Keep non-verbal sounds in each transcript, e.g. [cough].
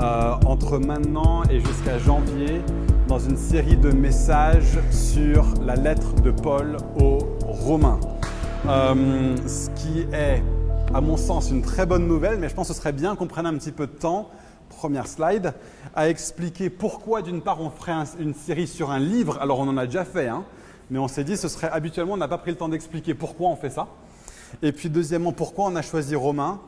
euh, entre maintenant et jusqu'à janvier dans une série de messages sur la lettre de Paul aux Romains. Euh, ce qui est, à mon sens, une très bonne nouvelle, mais je pense que ce serait bien qu'on prenne un petit peu de temps, première slide, à expliquer pourquoi, d'une part, on ferait une série sur un livre. Alors, on en a déjà fait, hein, mais on s'est dit, ce serait habituellement, on n'a pas pris le temps d'expliquer pourquoi on fait ça. Et puis, deuxièmement, pourquoi on a choisi Romains.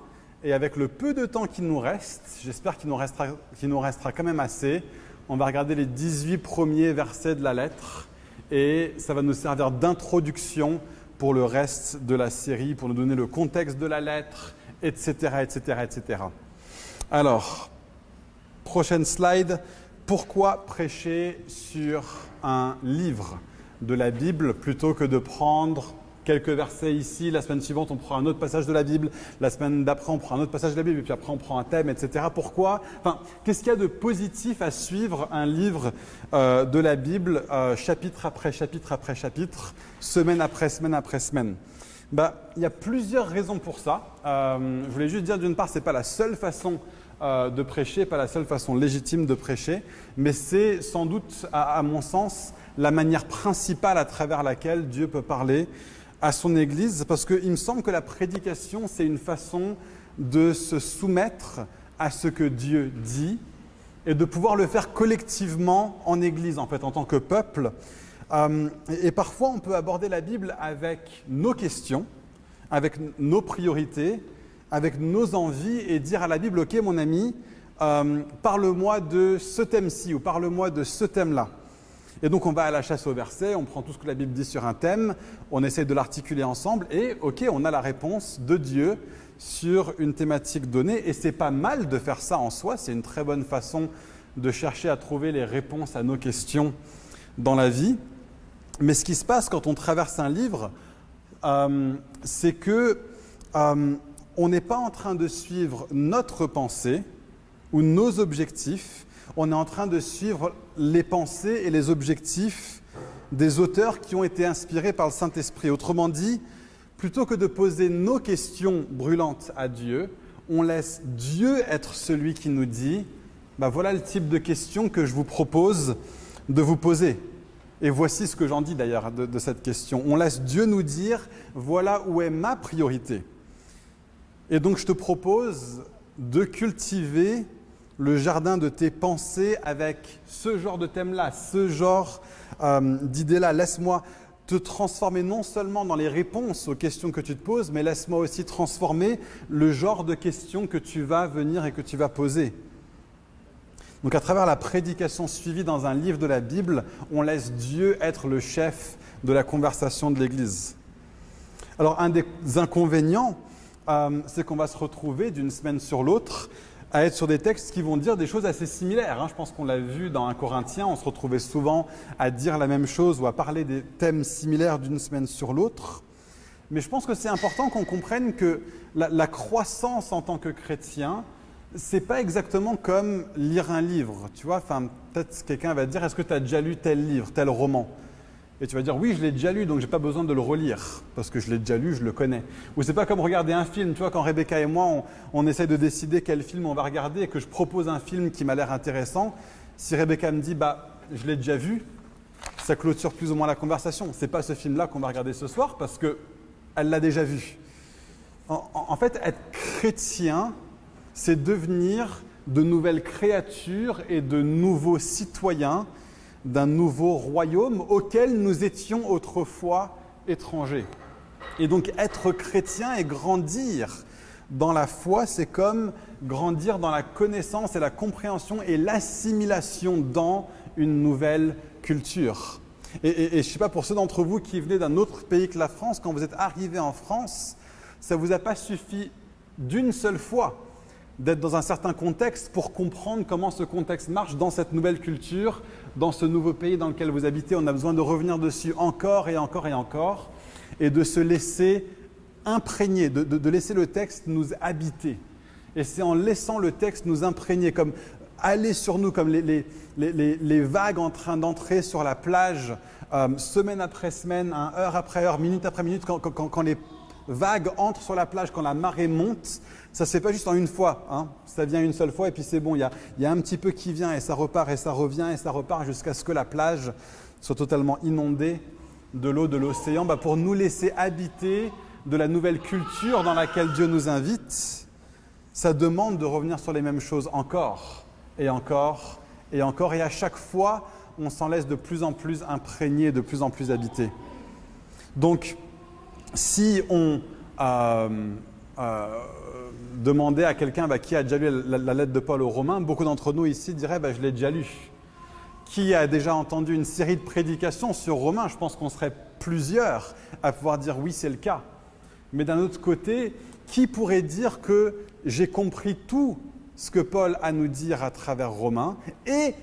Et avec le peu de temps qui nous reste, j'espère qu'il nous, restera, qu'il nous restera quand même assez, on va regarder les 18 premiers versets de la lettre et ça va nous servir d'introduction pour le reste de la série, pour nous donner le contexte de la lettre, etc., etc., etc. Alors, prochaine slide. Pourquoi prêcher sur un livre de la Bible plutôt que de prendre quelques versets ici, la semaine suivante on prend un autre passage de la Bible, la semaine d'après on prend un autre passage de la Bible, et puis après on prend un thème, etc. Pourquoi? Enfin, qu'est-ce qu'il y a de positif à suivre un livre euh, de la Bible, euh, chapitre après chapitre après chapitre, semaine après semaine après semaine? Bah, il y a plusieurs raisons pour ça. Euh, je voulais juste dire d'une part, c'est pas la seule façon de prêcher, pas la seule façon légitime de prêcher, mais c'est sans doute, à, mon sens, la manière principale à travers laquelle Dieu peut parler à son Église, parce qu'il me semble que la prédication, c'est une façon de se soumettre à ce que Dieu dit et de pouvoir le faire collectivement en Église, en fait, en tant que peuple. Euh, et parfois, on peut aborder la Bible avec nos questions, avec nos priorités, avec nos envies et dire à la Bible, OK, mon ami, euh, parle-moi de ce thème-ci ou parle-moi de ce thème-là. Et donc on va à la chasse au verset, on prend tout ce que la Bible dit sur un thème, on essaie de l'articuler ensemble et ok, on a la réponse de Dieu sur une thématique donnée. Et c'est pas mal de faire ça en soi, c'est une très bonne façon de chercher à trouver les réponses à nos questions dans la vie. Mais ce qui se passe quand on traverse un livre, euh, c'est que euh, on n'est pas en train de suivre notre pensée ou nos objectifs, on est en train de suivre les pensées et les objectifs des auteurs qui ont été inspirés par le Saint-Esprit. Autrement dit, plutôt que de poser nos questions brûlantes à Dieu, on laisse Dieu être celui qui nous dit, bah voilà le type de questions que je vous propose de vous poser. Et voici ce que j'en dis d'ailleurs de, cette question. On laisse Dieu nous dire, voilà où est ma priorité. Et donc je te propose de cultiver le jardin de tes pensées avec ce genre de thème-là, ce genre euh, d'idée-là. Laisse-moi te transformer non seulement dans les réponses aux questions que tu te poses, mais laisse-moi aussi transformer le genre de questions que tu vas venir et que tu vas poser. Donc à travers la prédication suivie dans un livre de la Bible, on laisse Dieu être le chef de la conversation de l'Église. Alors un des inconvénients, euh, c'est qu'on va se retrouver d'une semaine sur l'autre à être sur des textes qui vont dire des choses assez similaires. Hein. Je pense qu'on l'a vu dans un Corinthien, on se retrouvait souvent à dire la même chose ou à parler des thèmes similaires d'une semaine sur l'autre. Mais je pense que c'est important qu'on comprenne que la, croissance en tant que chrétien, c'est pas exactement comme lire un livre. Tu vois, enfin, peut-être quelqu'un va dire, est-ce que tu as déjà lu tel livre, tel roman? Et tu vas dire, oui, je l'ai déjà lu, donc je n'ai pas besoin de le relire, parce que je l'ai déjà lu, je le connais. Ou c'est pas comme regarder un film, tu vois, quand Rebecca et moi, on, on essaie de décider quel film on va regarder et que je propose un film qui m'a l'air intéressant. Si Rebecca me dit, bah, je l'ai déjà vu, ça clôture plus ou moins la conversation. C'est pas ce film-là qu'on va regarder ce soir, parce qu'elle l'a déjà vu. En fait, être chrétien, c'est devenir de nouvelles créatures et de nouveaux citoyens d'un nouveau royaume auquel nous étions autrefois étrangers. Et donc être chrétien et grandir dans la foi, c'est comme grandir dans la connaissance et la compréhension et l'assimilation dans une nouvelle culture. Et, je ne sais pas, pour ceux d'entre vous qui venaient d'un autre pays que la France, quand vous êtes arrivés en France, ça ne vous a pas suffi d'une seule fois d'être dans un certain contexte pour comprendre comment ce contexte marche dans cette nouvelle culture, dans ce nouveau pays dans lequel vous habitez. On a besoin de revenir dessus encore et encore et encore et de se laisser imprégner, de, laisser le texte nous habiter. Et c'est en laissant le texte nous imprégner, comme aller sur nous, comme les, vagues en train d'entrer sur la plage, euh, semaine après semaine, heure après heure, minute après minute, quand, quand les vague entre sur la plage, quand la marée monte, ça ne se fait pas juste en une fois. Hein. Ça vient une seule fois et puis c'est bon. Il y, a, y a un petit peu qui vient et ça repart et ça revient et ça repart jusqu'à ce que la plage soit totalement inondée de l'eau de l'océan bah, pour nous laisser habiter de la nouvelle culture dans laquelle Dieu nous invite. Ça demande de revenir sur les mêmes choses encore et encore et encore. Et à chaque fois, on s'en laisse de plus en plus imprégné, de plus en plus habité. Donc, si on euh, euh, demandait à quelqu'un bah, qui a déjà lu la, lettre de Paul aux Romains, beaucoup d'entre nous ici diraient bah, Je l'ai déjà lu. Qui a déjà entendu une série de prédications sur Romains? Je pense qu'on serait plusieurs à pouvoir dire oui, c'est le cas. Mais d'un autre côté, qui pourrait dire que j'ai compris tout ce que Paul a à nous dire à travers Romains et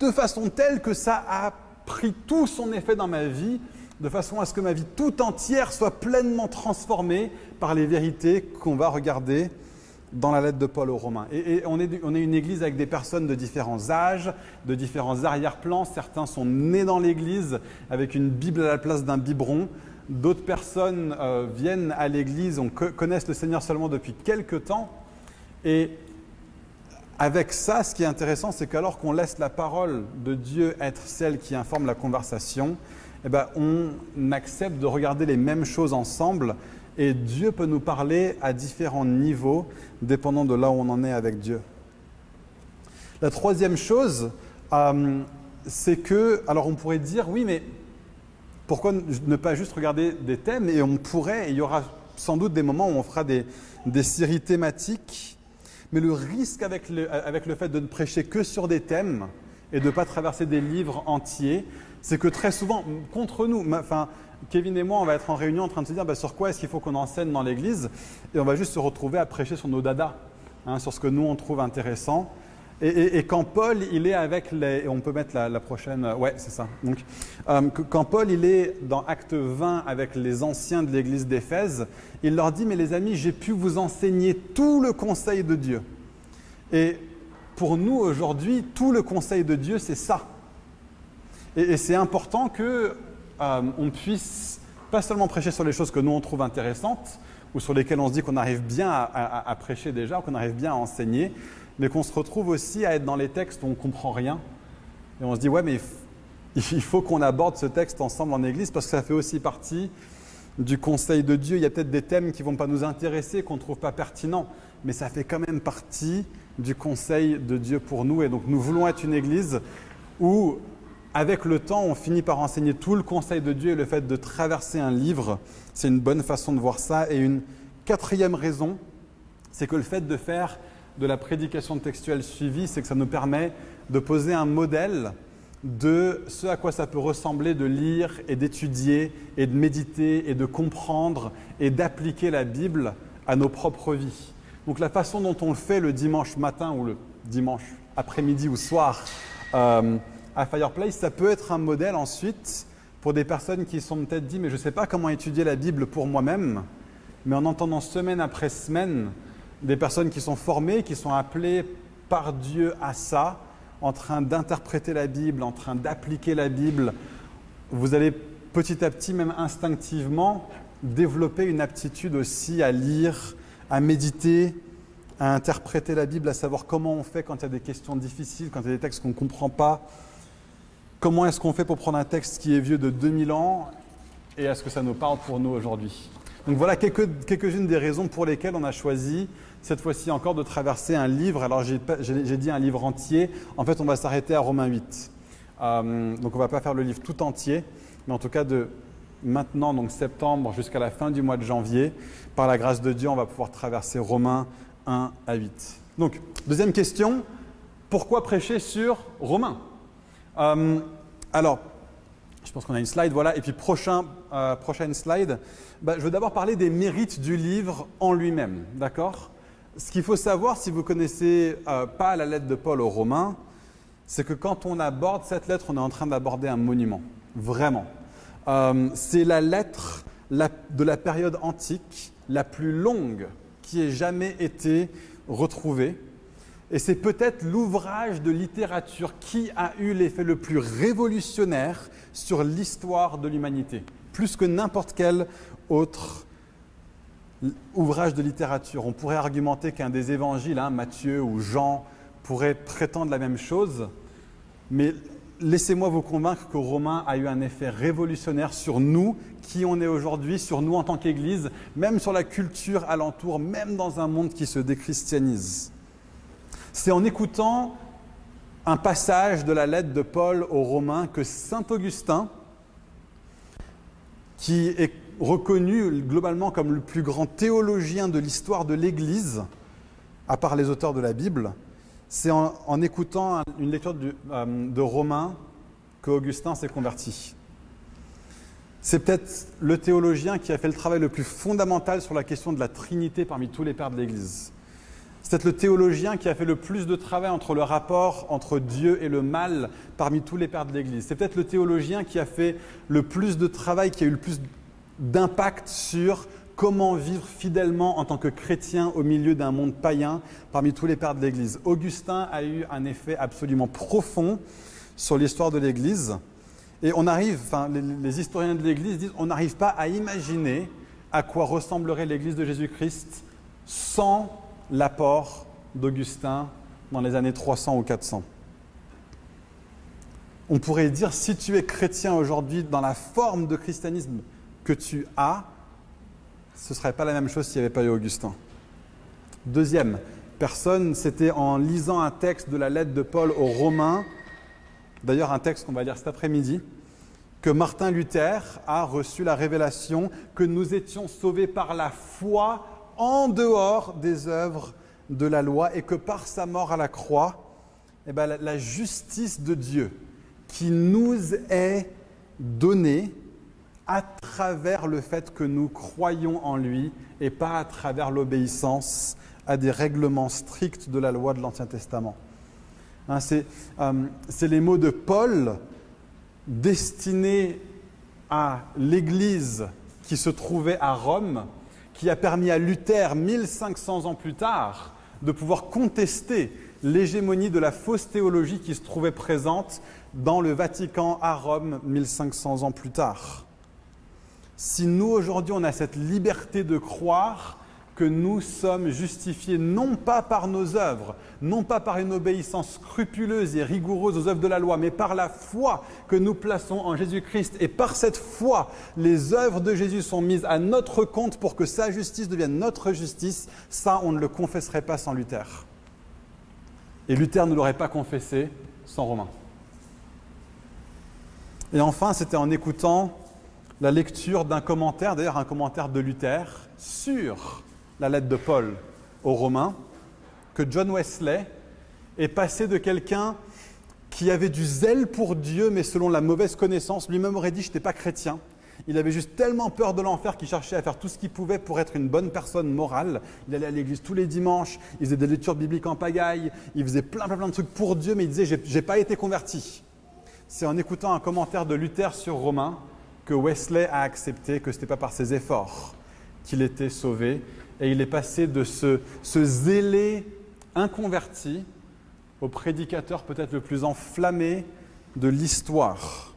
de façon telle que ça a pris tout son effet dans ma vie, de façon à ce que ma vie tout entière soit pleinement transformée par les vérités qu'on va regarder dans la lettre de Paul aux Romains. Et, on, est, on, est, une église avec des personnes de différents âges, de différents arrière-plans. Certains sont nés dans l'église avec une Bible à la place d'un biberon. D'autres personnes euh, viennent à l'église, on connaissent le Seigneur seulement depuis quelques temps. Et avec ça, ce qui est intéressant, c'est qu'alors qu'on laisse la parole de Dieu être celle qui informe la conversation, eh ben, on accepte de regarder les mêmes choses ensemble et Dieu peut nous parler à différents niveaux, dépendant de là où on en est avec Dieu. La troisième chose, euh, c'est que, alors on pourrait dire, oui, mais pourquoi ne pas juste regarder des thèmes Et on pourrait, il y aura sans doute des moments où on fera des, séries thématiques mais le risque avec le, avec le fait de ne prêcher que sur des thèmes et de ne pas traverser des livres entiers, c'est que très souvent, contre nous, enfin, Kevin et moi, on va être en réunion en train de se dire bah, sur quoi est-ce qu'il faut qu'on enseigne dans l'église, et on va juste se retrouver à prêcher sur nos dadas, hein, sur ce que nous on trouve intéressant. Et, quand Paul, il est avec les... On peut mettre la, prochaine... Ouais, c'est ça. Donc, euh, quand Paul, il est dans Acte 20 avec les anciens de l'église d'Éphèse, il leur dit, mais les amis, j'ai pu vous enseigner tout le conseil de Dieu. Et pour nous, aujourd'hui, tout le conseil de Dieu, c'est ça. Et, c'est important que euh, on puisse pas seulement prêcher sur les choses que nous, on trouve intéressantes, ou sur lesquelles on se dit qu'on arrive bien à, prêcher déjà, qu'on arrive bien à enseigner, mais qu'on se retrouve aussi à être dans les textes où on ne comprend rien. Et on se dit, ouais, mais il faut qu'on aborde ce texte ensemble en Église parce que ça fait aussi partie du conseil de Dieu. Il y a peut-être des thèmes qui ne vont pas nous intéresser, qu'on ne trouve pas pertinents, mais ça fait quand même partie du conseil de Dieu pour nous. Et donc nous voulons être une Église où, avec le temps, on finit par enseigner tout le conseil de Dieu et le fait de traverser un livre, c'est une bonne façon de voir ça. Et une quatrième raison, c'est que le fait de faire de la prédication textuelle suivie, c'est que ça nous permet de poser un modèle de ce à quoi ça peut ressembler de lire et d'étudier et de méditer et de comprendre et d'appliquer la Bible à nos propres vies. Donc la façon dont on le fait le dimanche matin ou le dimanche après-midi ou soir euh, à Fireplace, ça peut être un modèle ensuite pour des personnes qui sont peut-être dit mais je ne sais pas comment étudier la Bible pour moi-même, mais en entendant semaine après semaine des personnes qui sont formées, qui sont appelées par Dieu à ça, en train d'interpréter la Bible, en train d'appliquer la Bible, vous allez petit à petit, même instinctivement, développer une aptitude aussi à lire, à méditer, à interpréter la Bible, à savoir comment on fait quand il y a des questions difficiles, quand il y a des textes qu'on ne comprend pas. Comment est-ce qu'on fait pour prendre un texte qui est vieux de 2000 ans et est-ce que ça nous parle pour nous aujourd'hui? Donc voilà quelques-unes des raisons pour lesquelles on a choisi cette fois-ci encore de traverser un livre. Alors j'ai dit un livre entier, en fait on va s'arrêter à Romains 8. Euh, donc on ne va pas faire le livre tout entier, mais en tout cas de maintenant, donc septembre, jusqu'à la fin du mois de janvier, par la grâce de Dieu, on va pouvoir traverser Romains 1 à 8. Donc, deuxième question, pourquoi prêcher sur Romains? Euh, Alors, je pense qu'on a une slide, voilà. Et puis, prochain, euh, prochaine slide, bah, je veux d'abord parler des mérites du livre en lui-même, d'accord? Ce qu'il faut savoir, si vous connaissez euh, pas la lettre de Paul aux Romains, c'est que quand on aborde cette lettre, on est en train d'aborder un monument. Vraiment. C'est la lettre de la période antique la plus longue qui ait jamais été retrouvée. Et c'est peut-être l'ouvrage de littérature qui a eu l'effet le plus révolutionnaire sur l'histoire de l'humanité, plus que n'importe quel autre ouvrage de littérature. On pourrait argumenter qu'un des évangiles, hein, Matthieu ou Jean, pourrait prétendre la même chose, mais laissez-moi vous convaincre que Romain a eu un effet révolutionnaire sur nous, qui on est aujourd'hui, sur nous en tant qu'Église, même sur la culture alentour, même dans un monde qui se déchristianise. C'est en écoutant un passage de la lettre de Paul aux Romains que Saint Augustin, qui est reconnu globalement comme le plus grand théologien de l'histoire de l'Église, à part les auteurs de la Bible, c'est en, écoutant une lecture euh, de Romains qu'Augustin s'est converti. C'est peut-être le théologien qui a fait le travail le plus fondamental sur la question de la Trinité parmi tous les pères de l'Église. C'est peut-être le théologien qui a fait le plus de travail entre le rapport entre Dieu et le mal parmi tous les pères de l'Église. C'est peut-être le théologien qui a fait le plus de travail, qui a eu le plus d'impact sur comment vivre fidèlement en tant que chrétien au milieu d'un monde païen parmi tous les pères de l'Église. Augustin a eu un effet absolument profond sur l'histoire de l'Église. Et on arrive, enfin, les, historiens de l'Église disent, on n'arrive pas à imaginer à quoi ressemblerait l'Église de Jésus-Christ sans l'apport d'Augustin dans les années 300 ou 400. On pourrait dire, si tu es chrétien aujourd'hui dans la forme de christianisme que tu as, ce ne serait pas la même chose s'il n'y avait pas eu Augustin. Deuxième personne, c'était en lisant un texte de la lettre de Paul aux Romains, d'ailleurs un texte qu'on va lire cet après-midi, que Martin Luther a reçu la révélation que nous étions sauvés par la foi en dehors des œuvres de la loi et que par sa mort à la croix, eh ben, la justice de Dieu qui nous est donnée à travers le fait que nous croyons en lui et pas à travers l'obéissance à des règlements stricts de la loi de l'Ancien Testament. Hein, euh, c'est les mots de Paul destinés à l'Église qui se trouvait à Rome, qui a permis à Luther, 1500 ans plus tard, de pouvoir contester l'hégémonie de la fausse théologie qui se trouvait présente dans le Vatican à Rome 1500 ans plus tard. Si nous aujourd'hui on a cette liberté de croire que nous sommes justifiés non pas par nos œuvres, non pas par une obéissance scrupuleuse et rigoureuse aux œuvres de la loi, mais par la foi que nous plaçons en Jésus-Christ. Et par cette foi, les œuvres de Jésus sont mises à notre compte pour que sa justice devienne notre justice. Ça, on ne le confesserait pas sans Luther. Et Luther ne l'aurait pas confessé sans Romain. Et enfin, c'était en écoutant la lecture d'un commentaire, d'ailleurs un commentaire de Luther, sur la lettre de Paul aux Romains, que John Wesley est passé de quelqu'un qui avait du zèle pour Dieu, mais selon la mauvaise connaissance, lui-même aurait dit, je n'étais pas chrétien. Il avait juste tellement peur de l'enfer qu'il cherchait à faire tout ce qu'il pouvait pour être une bonne personne morale. Il allait à l'église tous les dimanches, il faisait des lectures bibliques en pagaille, il faisait plein, plein, plein de trucs pour Dieu, mais il disait, j'ai pas été converti. C'est en écoutant un commentaire de Luther sur Romains que Wesley a accepté que ce n'était pas par ses efforts qu'il était sauvé, et il est passé de ce, zélé inconverti au prédicateur peut-être le plus enflammé de l'histoire.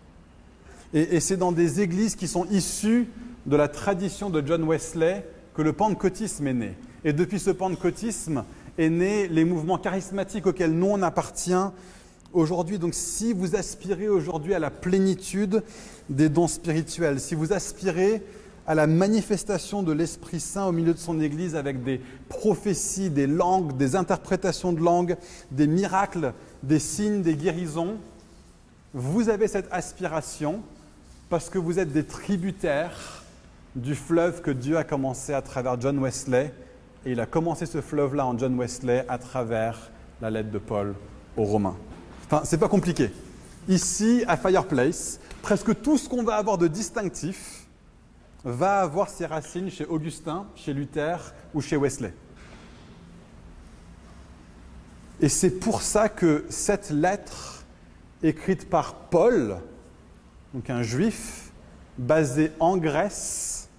Et, et c'est dans des églises qui sont issues de la tradition de John Wesley que le pentecôtisme est né. Et depuis ce pentecôtisme est né les mouvements charismatiques auxquels nous on appartient aujourd'hui. Donc si vous aspirez aujourd'hui à la plénitude des dons spirituels, si vous aspirez à la manifestation de l'Esprit Saint au milieu de son Église avec des prophéties, des langues, des interprétations de langues, des miracles, des signes, des guérisons, vous avez cette aspiration parce que vous êtes des tributaires du fleuve que Dieu a commencé à travers John Wesley. Et il a commencé ce fleuve-là en John Wesley à travers la lettre de Paul aux Romains. Enfin, c'est pas compliqué. Ici, à Fireplace, presque tout ce qu'on va avoir de distinctif va avoir ses racines chez Augustin, chez Luther ou chez Wesley. Et c'est pour ça que cette lettre, écrite par Paul, un juif, basé en Grèce,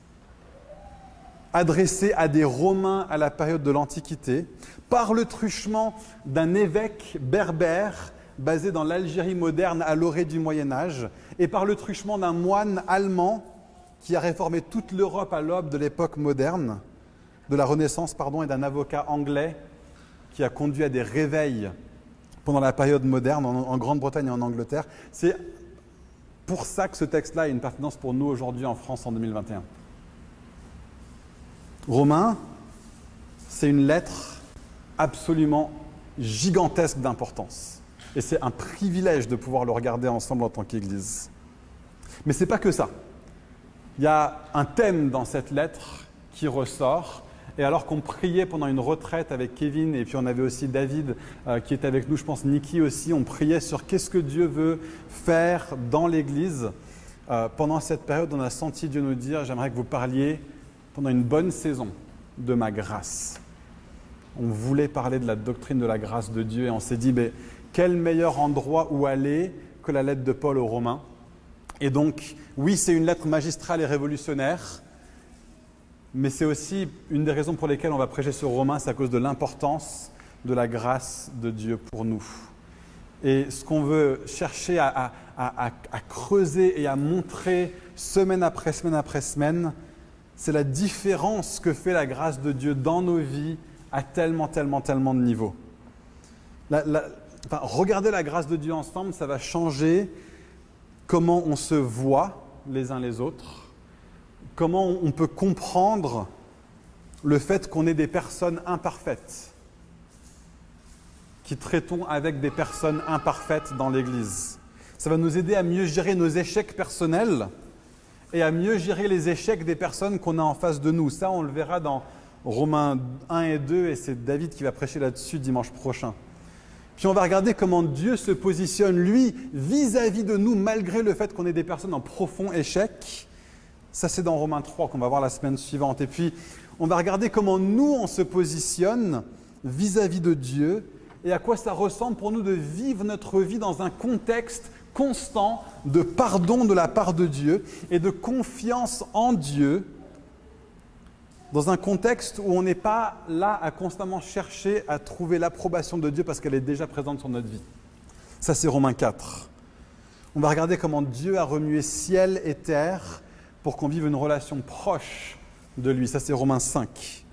adressée à des Romains à la période de l'Antiquité, par le truchement d'un évêque berbère basé dans l'Algérie moderne à l'orée du Moyen Âge, et par le truchement d'un moine allemand qui a réformé toute l'Europe à l'aube de l'époque moderne, de la Renaissance pardon, et d'un avocat anglais qui a conduit à des réveils pendant la période moderne en, Grande-Bretagne et en Angleterre. C'est pour ça que ce texte-là a une pertinence pour nous aujourd'hui en France en 2021. Romain, c'est une lettre absolument gigantesque d'importance. Et c'est un privilège de pouvoir le regarder ensemble en tant qu'Église. Mais ce n'est pas que ça. Il y a un thème dans cette lettre qui ressort et alors qu'on priait pendant une retraite avec Kevin, et puis on avait aussi David euh, qui était avec nous, je pense Niki aussi, on priait sur qu'est-ce que Dieu veut faire dans l'Église. Euh, pendant cette période, on a senti Dieu nous dire, j'aimerais que vous parliez pendant une bonne saison de ma grâce. On voulait parler de la doctrine de la grâce de Dieu et on s'est dit, mais quel meilleur endroit où aller que la lettre de Paul aux Romains? Et donc, oui, c'est une lettre magistrale et révolutionnaire, mais c'est aussi une des raisons pour lesquelles on va prêcher sur Romains, c'est à cause de l'importance de la grâce de Dieu pour nous. Et ce qu'on veut chercher à, creuser et à montrer semaine après semaine après semaine, c'est la différence que fait la grâce de Dieu dans nos vies à tellement, tellement, tellement de niveaux. regarder la grâce de Dieu ensemble, ça va changer comment on se voit les uns les autres, comment on peut comprendre le fait qu'on est des personnes imparfaites, qui traitons avec des personnes imparfaites dans l'Église. Ça va nous aider à mieux gérer nos échecs personnels et à mieux gérer les échecs des personnes qu'on a en face de nous. Ça, on le verra dans Romains 1 et 2, et c'est David qui va prêcher là-dessus dimanche prochain. Puis on va regarder comment Dieu se positionne, lui, vis-à-vis -vis de nous, malgré le fait qu'on est des personnes en profond échec. Ça, c'est dans Romains 3 qu'on va voir la semaine suivante. Et puis, on va regarder comment nous, on se positionne vis-à-vis de Dieu et à quoi ça ressemble pour nous de vivre notre vie dans un contexte constant de pardon de la part de Dieu et de confiance en Dieu dans un contexte où on n'est pas là à constamment chercher à trouver l'approbation de Dieu parce qu'elle est déjà présente sur notre vie. Ça, c'est Romains 4. On va regarder comment Dieu a remué ciel et terre pour qu'on vive une relation proche de lui. Ça, c'est Romains 5.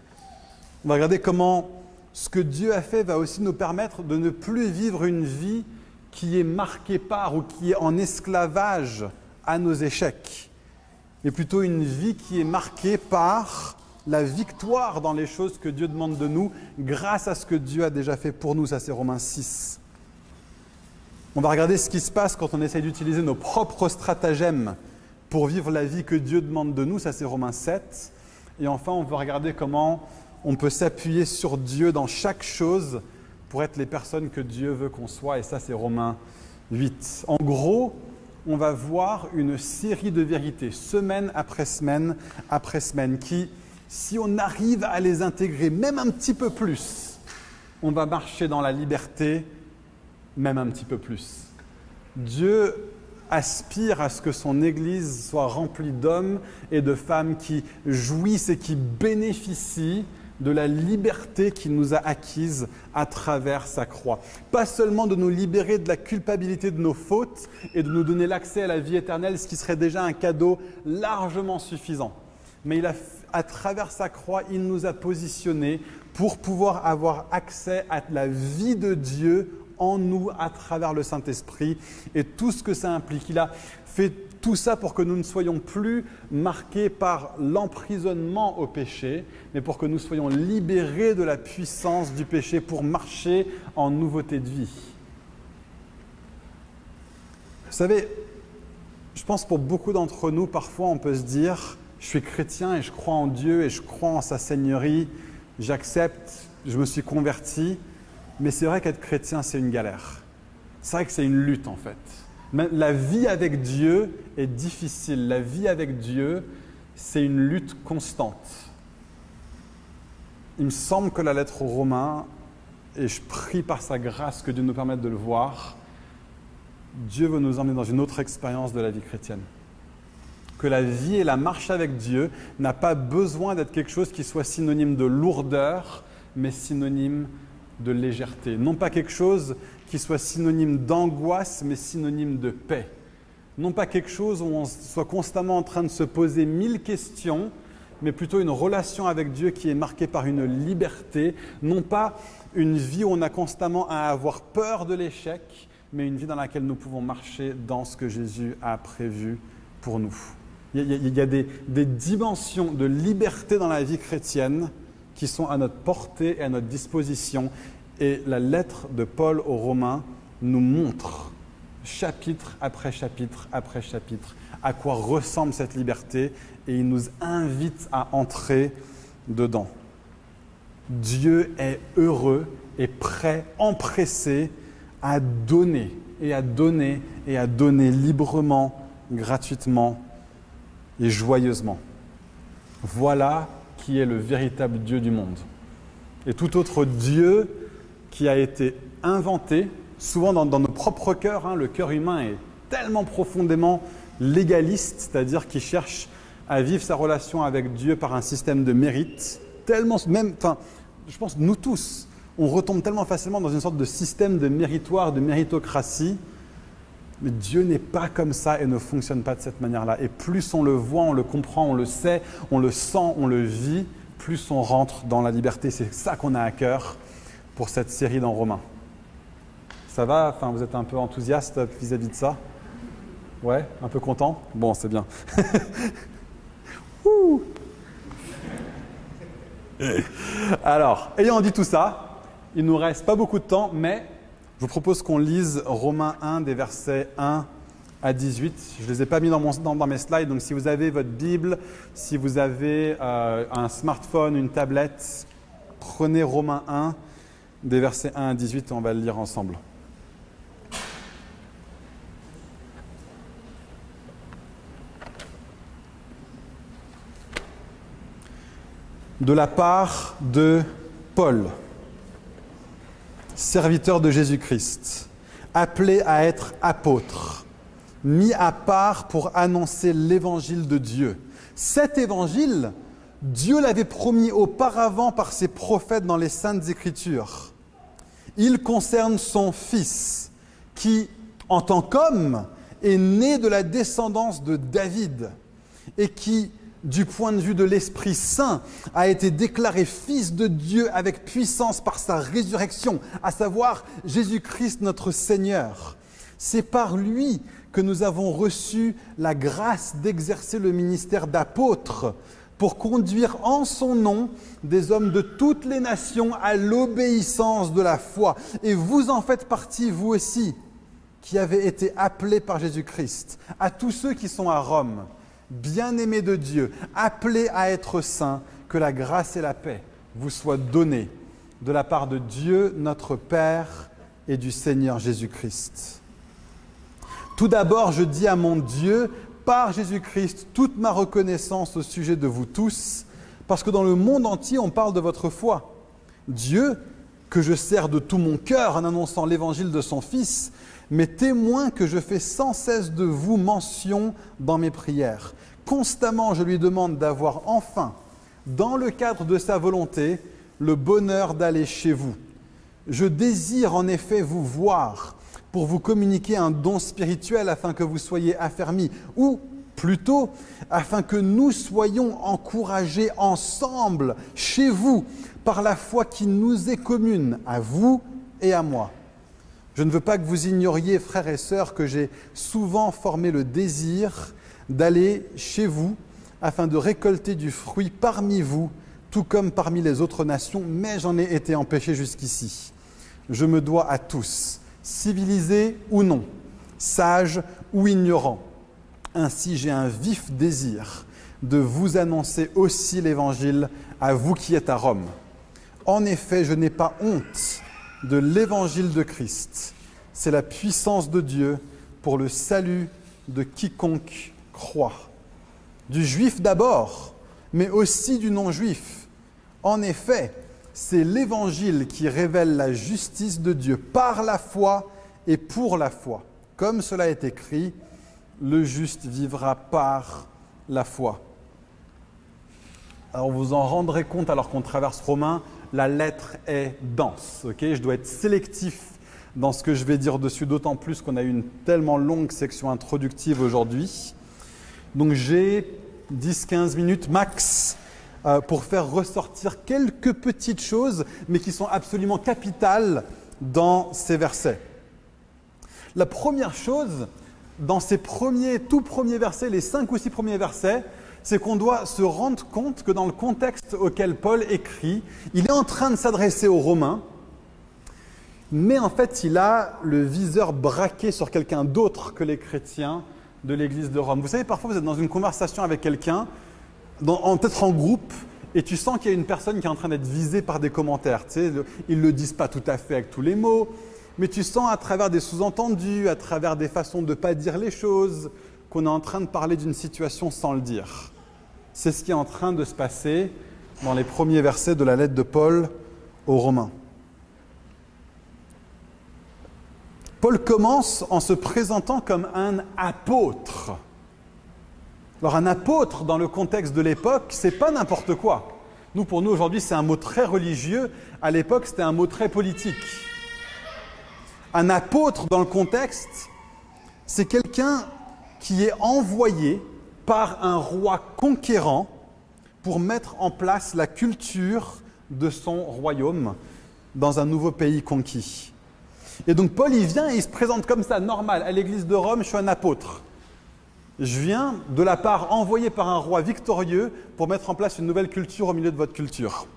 On va regarder comment ce que Dieu a fait va aussi nous permettre de ne plus vivre une vie qui est marquée par ou qui est en esclavage à nos échecs, mais plutôt une vie qui est marquée par la victoire dans les choses que Dieu demande de nous grâce à ce que Dieu a déjà fait pour nous. Ça, c'est Romains 6. On va regarder ce qui se passe quand on essaye d'utiliser nos propres stratagèmes pour vivre la vie que Dieu demande de nous, ça c'est Romains 7. Et enfin, on va regarder comment on peut s'appuyer sur Dieu dans chaque chose pour être les personnes que Dieu veut qu'on soit, et ça c'est Romains 8. En gros, on va voir une série de vérités, semaine après semaine après semaine, qui, si on arrive à les intégrer même un petit peu plus, on va marcher dans la liberté même un petit peu plus. Dieu aspire à ce que son Église soit remplie d'hommes et de femmes qui jouissent et qui bénéficient de la liberté qu'il nous a acquise à travers sa croix. Pas seulement de nous libérer de la culpabilité de nos fautes et de nous donner l'accès à la vie éternelle, ce qui serait déjà un cadeau largement suffisant, mais il a, à travers sa croix, il nous a positionnés pour pouvoir avoir accès à la vie de Dieu en nous à travers le Saint-Esprit et tout ce que ça implique. Il a fait tout ça pour que nous ne soyons plus marqués par l'emprisonnement au péché, mais pour que nous soyons libérés de la puissance du péché pour marcher en nouveauté de vie. Vous savez, je pense pour beaucoup d'entre nous, parfois on peut se dire, je suis chrétien et je crois en Dieu et je crois en sa Seigneurie, j'accepte, je me suis converti, mais c'est vrai qu'être chrétien, c'est une galère. C'est vrai que c'est une lutte en fait. la vie avec Dieu est difficile. La vie avec Dieu, c'est une lutte constante. Il me semble que la lettre aux Romains, et je prie par sa grâce que Dieu nous permette de le voir, Dieu veut nous emmener dans une autre expérience de la vie chrétienne. Que la vie et la marche avec Dieu n'a pas besoin d'être quelque chose qui soit synonyme de lourdeur, mais synonyme de légèreté. Non pas quelque chose qui soit synonyme d'angoisse, mais synonyme de paix. Non pas quelque chose où on soit constamment en train de se poser mille questions, mais plutôt une relation avec Dieu qui est marquée par une liberté, non pas une vie où on a constamment à avoir peur de l'échec, mais une vie dans laquelle nous pouvons marcher dans ce que Jésus a prévu pour nous. Il y a, des, dimensions de liberté dans la vie chrétienne qui sont à notre portée et à notre disposition. Et la lettre de Paul aux Romains nous montre, chapitre après chapitre après chapitre, à quoi ressemble cette liberté et il nous invite à entrer dedans. Dieu est heureux et prêt, empressé à donner et à donner et à donner librement, gratuitement et joyeusement. Voilà qui est le véritable Dieu du monde. Et tout autre Dieu qui a été inventé, souvent dans, nos propres cœurs, hein, le cœur humain est tellement profondément légaliste, c'est-à-dire qu'il cherche à vivre sa relation avec Dieu par un système de mérite, tellement, même, enfin, je pense nous tous, on retombe tellement facilement dans une sorte de système de méritoire, de méritocratie. Mais Dieu n'est pas comme ça et ne fonctionne pas de cette manière-là. Et plus on le voit, on le comprend, on le sait, on le sent, on le vit, plus on rentre dans la liberté. C'est ça qu'on a à cœur pour cette série dans Romains. Ça va? Enfin, vous êtes un peu enthousiaste vis-à-vis de ça? Ouais Un peu content? Bon, c'est bien. [laughs] Alors, ayant dit tout ça, il nous reste pas beaucoup de temps, mais vous propose qu'on lise Romains 1 des versets 1 à 18. Je ne les ai pas mis dans, mes slides, donc si vous avez votre Bible, si vous avez euh, un smartphone, une tablette, prenez Romains 1 des versets 1 à 18 et on va le lire ensemble. De la part de Paul serviteur de Jésus-Christ, appelé à être apôtre, mis à part pour annoncer l'évangile de Dieu. Cet évangile, Dieu l'avait promis auparavant par ses prophètes dans les saintes écritures. Il concerne son Fils, qui, en tant qu'homme, est né de la descendance de David et qui, du point de vue de l'Esprit Saint, a été déclaré Fils de Dieu avec puissance par sa résurrection, à savoir Jésus-Christ notre Seigneur. C'est par lui que nous avons reçu la grâce d'exercer le ministère d'apôtre pour conduire en son nom des hommes de toutes les nations à l'obéissance de la foi. Et vous en faites partie, vous aussi, qui avez été appelés par Jésus-Christ, à tous ceux qui sont à Rome bien-aimés de Dieu, appelés à être saints, que la grâce et la paix vous soient données de la part de Dieu notre Père et du Seigneur Jésus-Christ. Tout d'abord, je dis à mon Dieu, par Jésus-Christ, toute ma reconnaissance au sujet de vous tous, parce que dans le monde entier, on parle de votre foi. Dieu, que je sers de tout mon cœur en annonçant l'évangile de son Fils, mais témoin que je fais sans cesse de vous mention dans mes prières. Constamment, je lui demande d'avoir enfin, dans le cadre de sa volonté, le bonheur d'aller chez vous. Je désire en effet vous voir pour vous communiquer un don spirituel afin que vous soyez affermis, ou plutôt afin que nous soyons encouragés ensemble chez vous par la foi qui nous est commune, à vous et à moi. Je ne veux pas que vous ignoriez, frères et sœurs, que j'ai souvent formé le désir d'aller chez vous afin de récolter du fruit parmi vous, tout comme parmi les autres nations, mais j'en ai été empêché jusqu'ici. Je me dois à tous, civilisés ou non, sages ou ignorants. Ainsi j'ai un vif désir de vous annoncer aussi l'Évangile à vous qui êtes à Rome. En effet, je n'ai pas honte de l'évangile de Christ. C'est la puissance de Dieu pour le salut de quiconque croit. Du juif d'abord, mais aussi du non-juif. En effet, c'est l'évangile qui révèle la justice de Dieu par la foi et pour la foi. Comme cela est écrit, le juste vivra par la foi. Alors vous en rendrez compte alors qu'on traverse Romain la lettre est dense. je dois être sélectif dans ce que je vais dire dessus, d'autant plus qu'on a eu une tellement longue section introductive aujourd'hui. Donc j'ai 10-15 minutes max euh, pour faire ressortir quelques petites choses, mais qui sont absolument capitales dans ces versets. La première chose, dans ces premiers, tout premiers versets, les cinq ou six premiers versets, c'est qu'on doit se rendre compte que dans le contexte auquel Paul écrit, il est en train de s'adresser aux Romains, mais en fait, il a le viseur braqué sur quelqu'un d'autre que les chrétiens de l'Église de Rome. Vous savez, parfois, vous êtes dans une conversation avec quelqu'un, peut-être en groupe, et tu sens qu'il y a une personne qui est en train d'être visée par des commentaires. Tu sais, ils ne le disent pas tout à fait avec tous les mots, mais tu sens à travers des sous-entendus, à travers des façons de ne pas dire les choses, qu'on est en train de parler d'une situation sans le dire. C'est ce qui est en train de se passer dans les premiers versets de la lettre de Paul aux Romains. Paul commence en se présentant comme un apôtre. Alors un apôtre dans le contexte de l'époque, c'est pas n'importe quoi. Nous pour nous aujourd'hui, c'est un mot très religieux, à l'époque, c'était un mot très politique. Un apôtre dans le contexte, c'est quelqu'un qui est envoyé par un roi conquérant pour mettre en place la culture de son royaume dans un nouveau pays conquis. Et donc Paul, il vient et il se présente comme ça, normal, à l'église de Rome, je suis un apôtre. Je viens de la part envoyée par un roi victorieux pour mettre en place une nouvelle culture au milieu de votre culture.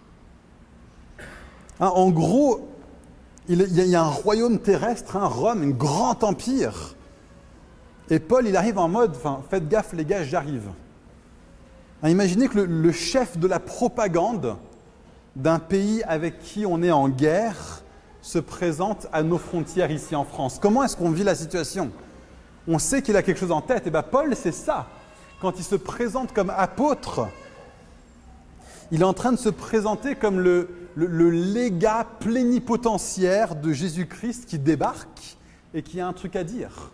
Hein, en gros, il y a un royaume terrestre, hein, Rome, un grand empire. Et Paul, il arrive en mode, enfin, faites gaffe les gars, j'arrive. Hein, imaginez que le chef de la propagande d'un pays avec qui on est en guerre, se présente à nos frontières ici en France. Comment est-ce qu'on vit la situation? On sait qu'il a quelque chose en tête. Et bien Paul, c'est ça. Quand il se présente comme apôtre, il est en train de se présenter comme le, le, légat plénipotentiaire de Jésus-Christ qui débarque et qui a un truc à dire.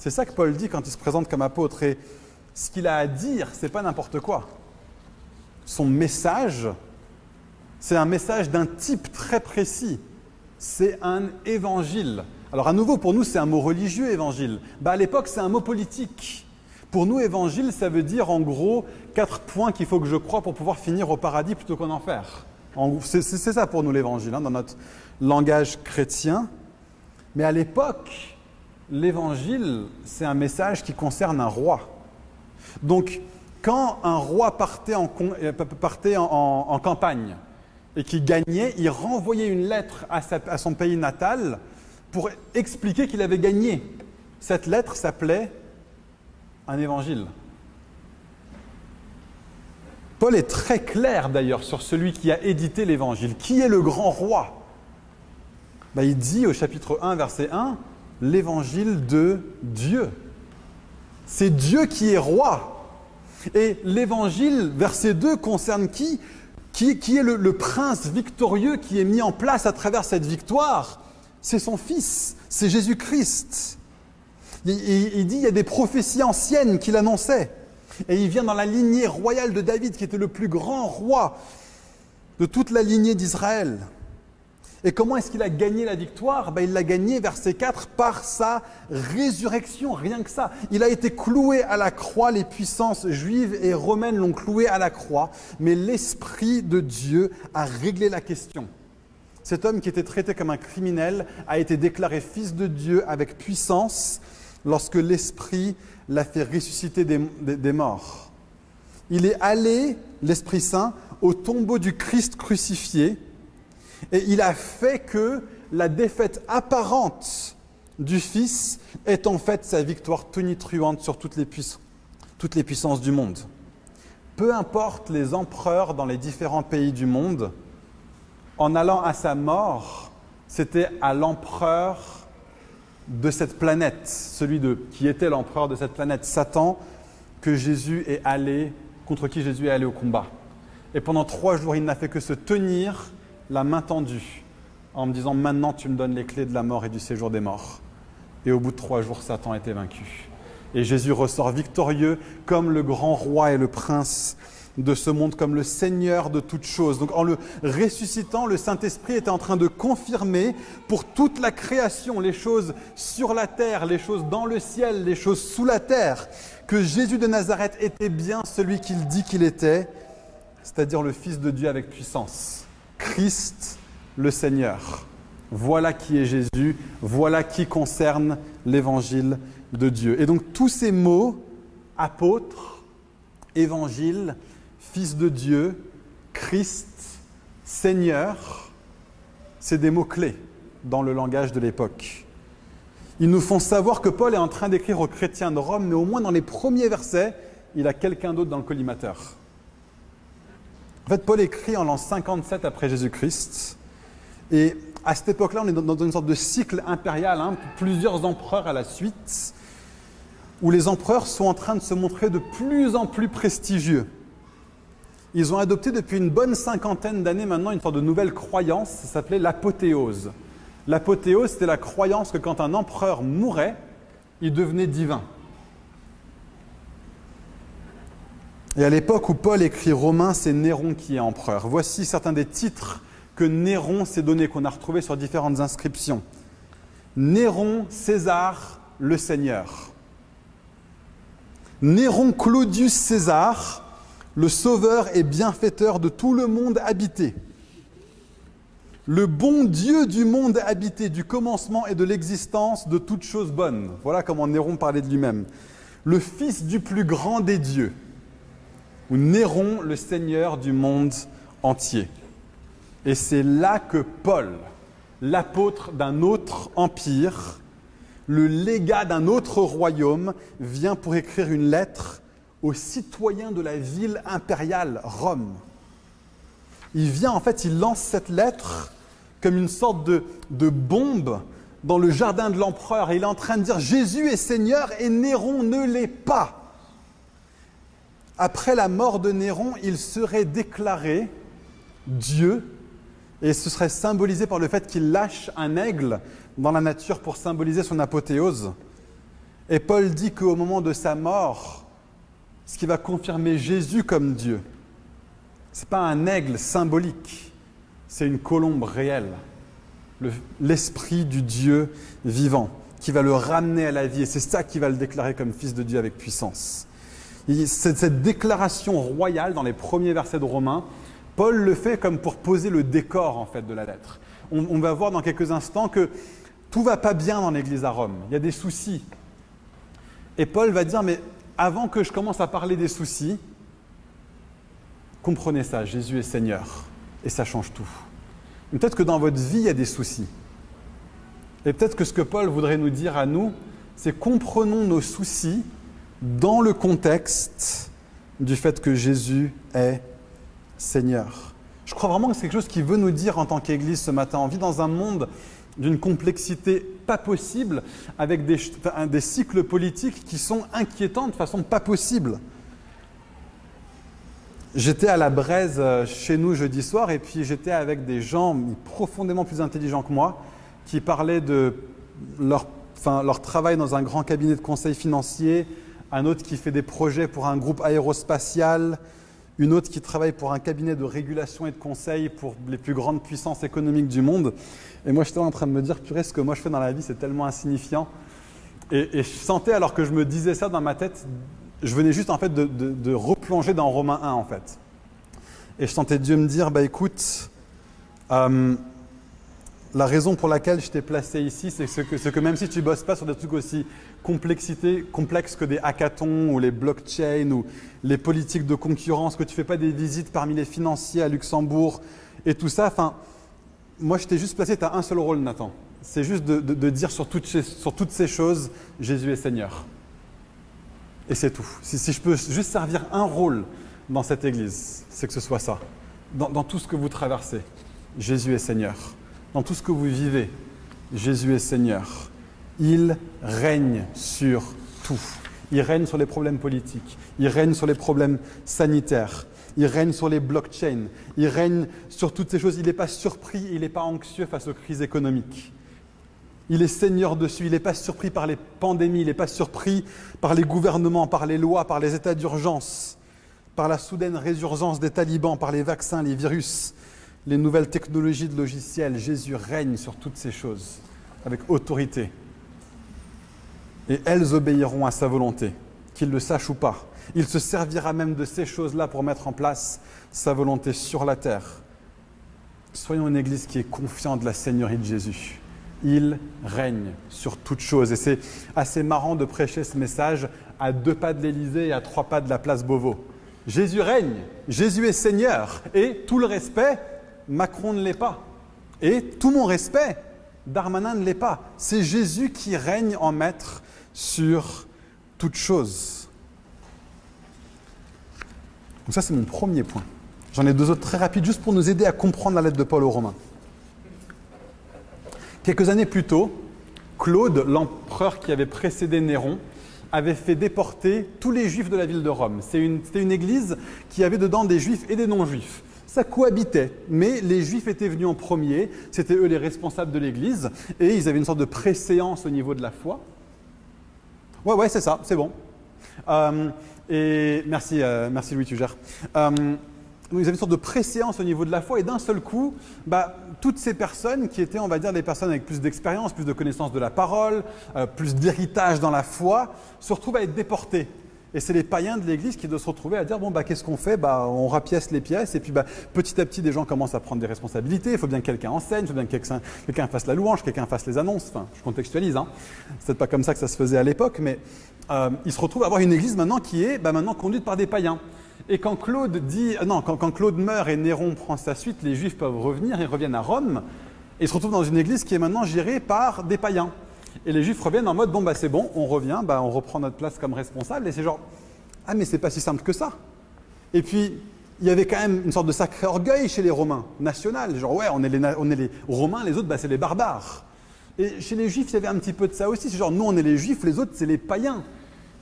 C'est ça que Paul dit quand il se présente comme apôtre. Et ce qu'il a à dire, c'est pas n'importe quoi. Son message, c'est un message d'un type très précis c'est un évangile. Alors à nouveau, pour nous, c'est un mot religieux, évangile. Bah, à l'époque, c'est un mot politique. Pour nous, évangile, ça veut dire en gros quatre points qu'il faut que je croie pour pouvoir finir au paradis plutôt qu'en enfer. C'est ça pour nous l'évangile, hein, dans notre langage chrétien. Mais à l'époque, l'évangile, c'est un message qui concerne un roi. Donc, quand un roi partait en, en campagne, et qui gagnait, il renvoyait une lettre à, son pays natal pour expliquer qu'il avait gagné. Cette lettre s'appelait un évangile. Paul est très clair d'ailleurs sur celui qui a édité l'évangile. Qui est le grand roi? Ben, Il dit au chapitre 1, verset 1, l'évangile de Dieu. C'est Dieu qui est roi. Et l'évangile, verset 2, concerne qui? Qui, est le, prince victorieux qui est mis en place à travers cette victoire? C'est son fils, c'est Jésus-Christ. Il, il, dit il y a des prophéties anciennes qui l'annonçaient. Et il vient dans la lignée royale de David, qui était le plus grand roi de toute la lignée d'Israël. Et comment est-ce qu'il a gagné la victoire ben, Il l'a gagné, verset 4, par sa résurrection, rien que ça. Il a été cloué à la croix, les puissances juives et romaines l'ont cloué à la croix, mais l'Esprit de Dieu a réglé la question. Cet homme qui était traité comme un criminel a été déclaré fils de Dieu avec puissance lorsque l'Esprit l'a fait ressusciter des, des morts. Il est allé, l'Esprit Saint, au tombeau du Christ crucifié, et il a fait que la défaite apparente du Fils est en fait sa victoire tonitruante sur toutes les, toutes les puissances du monde. Peu importe les empereurs dans les différents pays du monde, en allant à sa mort, c'était à l'empereur de cette planète, celui de, qui était l'empereur de cette planète, Satan, que Jésus est allé, contre qui Jésus est allé au combat. Et pendant trois jours, il n'a fait que se tenir la main tendue en me disant maintenant tu me donnes les clés de la mort et du séjour des morts. Et au bout de trois jours, Satan était vaincu. Et Jésus ressort victorieux comme le grand roi et le prince de ce monde, comme le Seigneur de toutes choses. Donc en le ressuscitant, le Saint-Esprit était en train de confirmer pour toute la création, les choses sur la terre, les choses dans le ciel, les choses sous la terre, que Jésus de Nazareth était bien celui qu'il dit qu'il était, c'est-à-dire le Fils de Dieu avec puissance. Christ le Seigneur. Voilà qui est Jésus, voilà qui concerne l'évangile de Dieu. Et donc tous ces mots, apôtre, évangile, Fils de Dieu, Christ, Seigneur, c'est des mots clés dans le langage de l'époque. Ils nous font savoir que Paul est en train d'écrire aux chrétiens de Rome, mais au moins dans les premiers versets, il a quelqu'un d'autre dans le collimateur. En fait, Paul écrit en l'an 57 après Jésus-Christ. Et à cette époque-là, on est dans une sorte de cycle impérial, hein, plusieurs empereurs à la suite, où les empereurs sont en train de se montrer de plus en plus prestigieux. Ils ont adopté depuis une bonne cinquantaine d'années maintenant une sorte de nouvelle croyance, ça s'appelait l'apothéose. L'apothéose, c'était la croyance que quand un empereur mourait, il devenait divin. Et à l'époque où Paul écrit Romain, c'est Néron qui est empereur. Voici certains des titres que Néron s'est donnés, qu'on a retrouvés sur différentes inscriptions. Néron César le Seigneur. Néron Claudius César, le sauveur et bienfaiteur de tout le monde habité le bon Dieu du monde habité, du commencement et de l'existence de toutes choses bonnes. Voilà comment Néron parlait de lui-même. Le fils du plus grand des dieux, ou Néron, le seigneur du monde entier. Et c'est là que Paul, l'apôtre d'un autre empire, le légat d'un autre royaume, vient pour écrire une lettre aux citoyens de la ville impériale, Rome il vient, en fait, il lance cette lettre comme une sorte de, bombe dans le jardin de l'empereur. Il est en train de dire Jésus est Seigneur et Néron ne l'est pas. Après la mort de Néron, il serait déclaré Dieu et ce serait symbolisé par le fait qu'il lâche un aigle dans la nature pour symboliser son apothéose. Et Paul dit qu'au moment de sa mort, ce qui va confirmer Jésus comme Dieu, ce n'est pas un aigle symbolique, c'est une colombe réelle. L'esprit du Dieu vivant qui va le ramener à la vie. Et c'est ça qui va le déclarer comme fils de Dieu avec puissance. Cette, déclaration royale dans les premiers versets de Romains, Paul le fait comme pour poser le décor en fait de la lettre. On, on va voir dans quelques instants que tout va pas bien dans l'église à Rome. Il y a des soucis. Et Paul va dire, mais avant que je commence à parler des soucis, Comprenez ça, Jésus est Seigneur. Et ça change tout. Peut-être que dans votre vie, il y a des soucis. Et peut-être que ce que Paul voudrait nous dire à nous, c'est comprenons nos soucis dans le contexte du fait que Jésus est Seigneur. Je crois vraiment que c'est quelque chose qu'il veut nous dire en tant qu'Église ce matin. On vit dans un monde d'une complexité pas possible, avec des, cycles politiques qui sont inquiétants de façon pas possible. J'étais à la braise euh, chez nous jeudi soir et puis j'étais avec des gens profondément plus intelligents que moi qui parlaient de leur travail dans un grand cabinet de conseil financier, un autre qui fait des projets pour un groupe aérospatial, une autre qui travaille pour un cabinet de régulation et de conseil pour les plus grandes puissances économiques du monde. Et moi, j'étais en train de me dire, purée, ce que moi je fais dans la vie, c'est tellement insignifiant. Et, je sentais, alors que je me disais ça dans ma tête, je venais juste en fait de, replonger dans Romains 1 en fait. Et je sentais Dieu me dire, bah écoute, euh, la raison pour laquelle je t'ai placé ici, c'est que, que, même si tu bosses pas sur des trucs aussi complexité, complexes que des hackathons ou les blockchains ou les politiques de concurrence, que tu fais pas des visites parmi les financiers à Luxembourg et tout ça, enfin, moi je t'ai juste placé, tu as un seul rôle Nathan. C'est juste de, dire sur toutes, sur toutes ces choses, Jésus est Seigneur. Et c'est tout. Si, je peux juste servir un rôle dans cette Église, c'est que ce soit ça. Dans, tout ce que vous traversez, Jésus est Seigneur. Dans tout ce que vous vivez, Jésus est Seigneur. Il règne sur tout. Il règne sur les problèmes politiques. Il règne sur les problèmes sanitaires. Il règne sur les blockchains. Il règne sur toutes ces choses. Il n'est pas surpris, il n'est pas anxieux face aux crises économiques. Il est seigneur dessus. Il n'est pas surpris par les pandémies. Il n'est pas surpris par les gouvernements, par les lois, par les états d'urgence, par la soudaine résurgence des talibans, par les vaccins, les virus, les nouvelles technologies de logiciels. Jésus règne sur toutes ces choses avec autorité. Et elles obéiront à sa volonté, qu'ils le sachent ou pas. Il se servira même de ces choses-là pour mettre en place sa volonté sur la terre. Soyons une Église qui est confiante de la Seigneurie de Jésus. Il règne sur toutes choses. Et c'est assez marrant de prêcher ce message à deux pas de l'Élysée et à trois pas de la place Beauvau. Jésus règne, Jésus est Seigneur. Et tout le respect, Macron ne l'est pas. Et tout mon respect, Darmanin ne l'est pas. C'est Jésus qui règne en maître sur toutes choses. Donc ça, c'est mon premier point. J'en ai deux autres très rapides, juste pour nous aider à comprendre la lettre de Paul aux Romains. Quelques années plus tôt, Claude, l'empereur qui avait précédé Néron, avait fait déporter tous les juifs de la ville de Rome. C'était une, une, église qui avait dedans des juifs et des non-juifs. Ça cohabitait, mais les juifs étaient venus en premier, c'était eux les responsables de l'église, et ils avaient une sorte de préséance au niveau de la foi. Ouais, ouais, c'est ça, c'est bon. Euh, et merci, euh, merci Louis, tu gères. Euh, ils avaient une sorte de préséance au niveau de la foi, et d'un seul coup, bah, toutes ces personnes qui étaient, on va dire, des personnes avec plus d'expérience, plus de connaissance de la parole, plus d'héritage dans la foi, se retrouvent à être déportées. Et c'est les païens de l'Église qui doivent se retrouver à dire bon bah qu'est-ce qu'on fait? Bah on rapièce les pièces et puis bah petit à petit des gens commencent à prendre des responsabilités. Il faut bien que quelqu'un enseigne, il faut bien que quelqu'un fasse la louange, quelqu'un fasse les annonces. Enfin, je contextualise. Hein. C'est peut-être pas comme ça que ça se faisait à l'époque, mais euh, ils se retrouvent à avoir une Église maintenant qui est bah, maintenant conduite par des païens. Et quand Claude dit, euh, non, quand, Claude meurt et Néron prend sa suite, les Juifs peuvent revenir, ils reviennent à Rome, et ils se retrouvent dans une église qui est maintenant gérée par des païens. Et les Juifs reviennent en mode, bon bah c'est bon, on revient, bah, on reprend notre place comme responsable, et c'est genre, ah mais c'est pas si simple que ça. Et puis, il y avait quand même une sorte de sacré orgueil chez les Romains, national, genre ouais, on est les, on est les Romains, les autres, bah, c'est les barbares. Et chez les Juifs, il y avait un petit peu de ça aussi, c'est genre, nous on est les Juifs, les autres c'est les païens.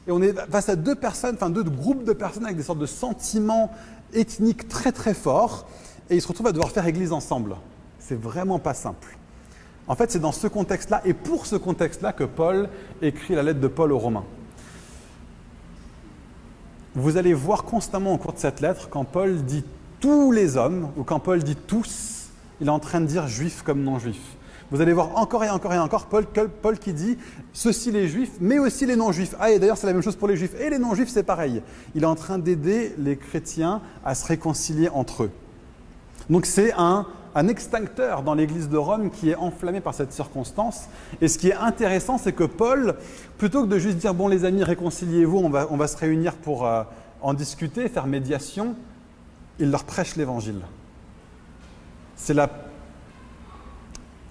Et on est face à deux personnes, enfin deux groupes de personnes avec des sortes de sentiments ethniques très très forts, et ils se retrouvent à devoir faire église ensemble. C'est vraiment pas simple. En fait, c'est dans ce contexte-là, et pour ce contexte-là, que Paul écrit la lettre de Paul aux Romains. Vous allez voir constamment au cours de cette lettre, quand Paul dit tous les hommes, ou quand Paul dit tous, il est en train de dire juifs comme non-juifs. Vous allez voir encore et encore et encore Paul, Paul qui dit ceci les juifs, mais aussi les non-juifs. Ah, et d'ailleurs, c'est la même chose pour les juifs. Et les non-juifs, c'est pareil. Il est en train d'aider les chrétiens à se réconcilier entre eux. Donc, c'est un, un extincteur dans l'église de Rome qui est enflammé par cette circonstance. Et ce qui est intéressant, c'est que Paul, plutôt que de juste dire bon, les amis, réconciliez-vous, on va, on va se réunir pour euh, en discuter, faire médiation, il leur prêche l'évangile. C'est la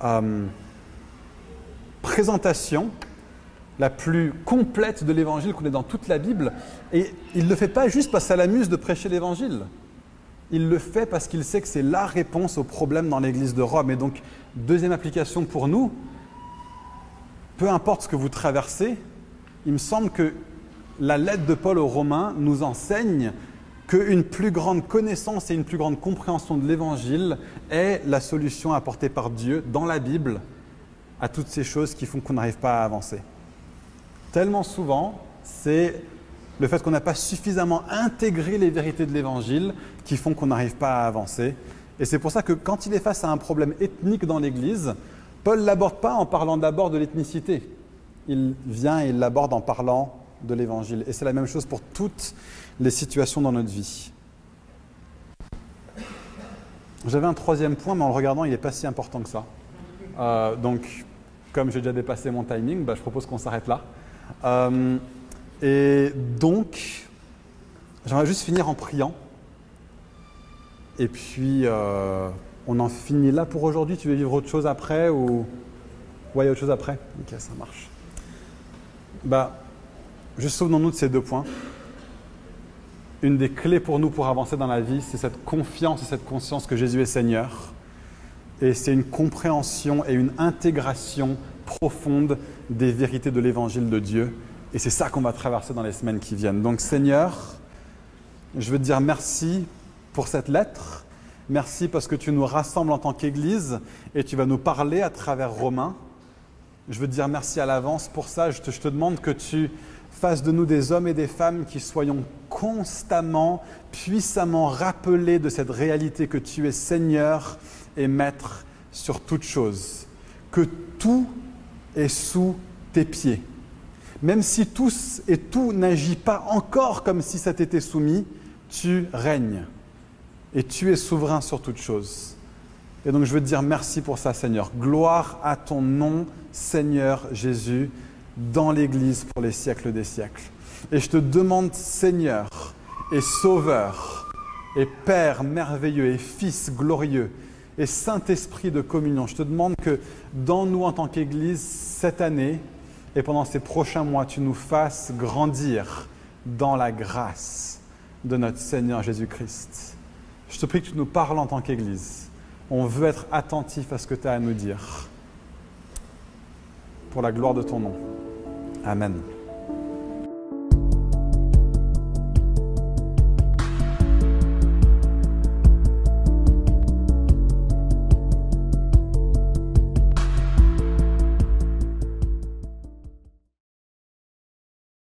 euh, présentation la plus complète de l'évangile qu'on ait dans toute la Bible. Et il ne le fait pas juste parce que ça l'amuse de prêcher l'évangile. Il le fait parce qu'il sait que c'est la réponse au problème dans l'église de Rome. Et donc, deuxième application pour nous, peu importe ce que vous traversez, il me semble que la lettre de Paul aux Romains nous enseigne qu'une plus grande connaissance et une plus grande compréhension de l'Évangile est la solution apportée par Dieu dans la Bible à toutes ces choses qui font qu'on n'arrive pas à avancer. Tellement souvent, c'est le fait qu'on n'a pas suffisamment intégré les vérités de l'Évangile qui font qu'on n'arrive pas à avancer. Et c'est pour ça que quand il est face à un problème ethnique dans l'Église, Paul l'aborde pas en parlant d'abord de l'ethnicité. Il vient et il l'aborde en parlant de l'Évangile. Et c'est la même chose pour toutes les situations dans notre vie. J'avais un troisième point, mais en le regardant, il n'est pas si important que ça. Euh, donc, comme j'ai déjà dépassé mon timing, bah, je propose qu'on s'arrête là. Euh, et donc, j'aimerais juste finir en priant. Et puis, euh, on en finit là pour aujourd'hui. Tu veux vivre autre chose après ou? Il y a autre chose après Ok, ça marche. Bah, juste souvenons-nous de ces deux points une des clés pour nous pour avancer dans la vie, c'est cette confiance et cette conscience que Jésus est Seigneur. Et c'est une compréhension et une intégration profonde des vérités de l'évangile de Dieu. Et c'est ça qu'on va traverser dans les semaines qui viennent. Donc Seigneur, je veux te dire merci pour cette lettre. Merci parce que tu nous rassembles en tant qu'Église et tu vas nous parler à travers Romains. Je veux te dire merci à l'avance pour ça. Je te, je te demande que tu Fasse de nous des hommes et des femmes qui soyons constamment, puissamment rappelés de cette réalité que tu es Seigneur et Maître sur toute chose, que tout est sous tes pieds. Même si tous et tout n'agit pas encore comme si ça t'était soumis, tu règnes et tu es souverain sur toutes choses. Et donc je veux te dire merci pour ça, Seigneur. Gloire à ton nom, Seigneur Jésus, dans l'Église pour les siècles des siècles. Et je te demande, Seigneur et Sauveur, et Père merveilleux, et Fils glorieux, et Saint-Esprit de communion, je te demande que dans nous en tant qu'Église, cette année et pendant ces prochains mois, tu nous fasses grandir dans la grâce de notre Seigneur Jésus-Christ. Je te prie que tu nous parles en tant qu'Église. On veut être attentif à ce que tu as à nous dire. Pour la gloire de ton nom. Amen.